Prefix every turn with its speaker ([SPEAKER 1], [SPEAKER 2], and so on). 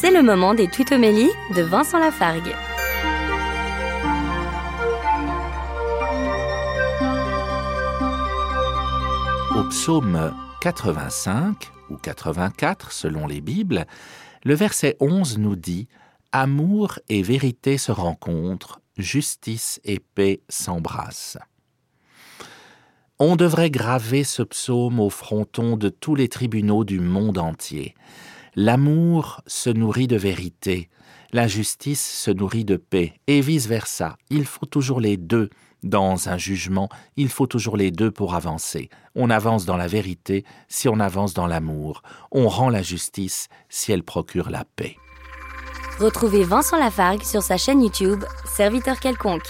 [SPEAKER 1] C'est le moment des tutomélies de Vincent Lafargue.
[SPEAKER 2] Au psaume 85 ou 84 selon les Bibles, le verset 11 nous dit Amour et vérité se rencontrent, justice et paix s'embrassent. On devrait graver ce psaume au fronton de tous les tribunaux du monde entier. L'amour se nourrit de vérité, la justice se nourrit de paix, et vice-versa. Il faut toujours les deux. Dans un jugement, il faut toujours les deux pour avancer. On avance dans la vérité si on avance dans l'amour. On rend la justice si elle procure la paix.
[SPEAKER 1] Retrouvez Vincent Lafargue sur sa chaîne YouTube, Serviteur quelconque.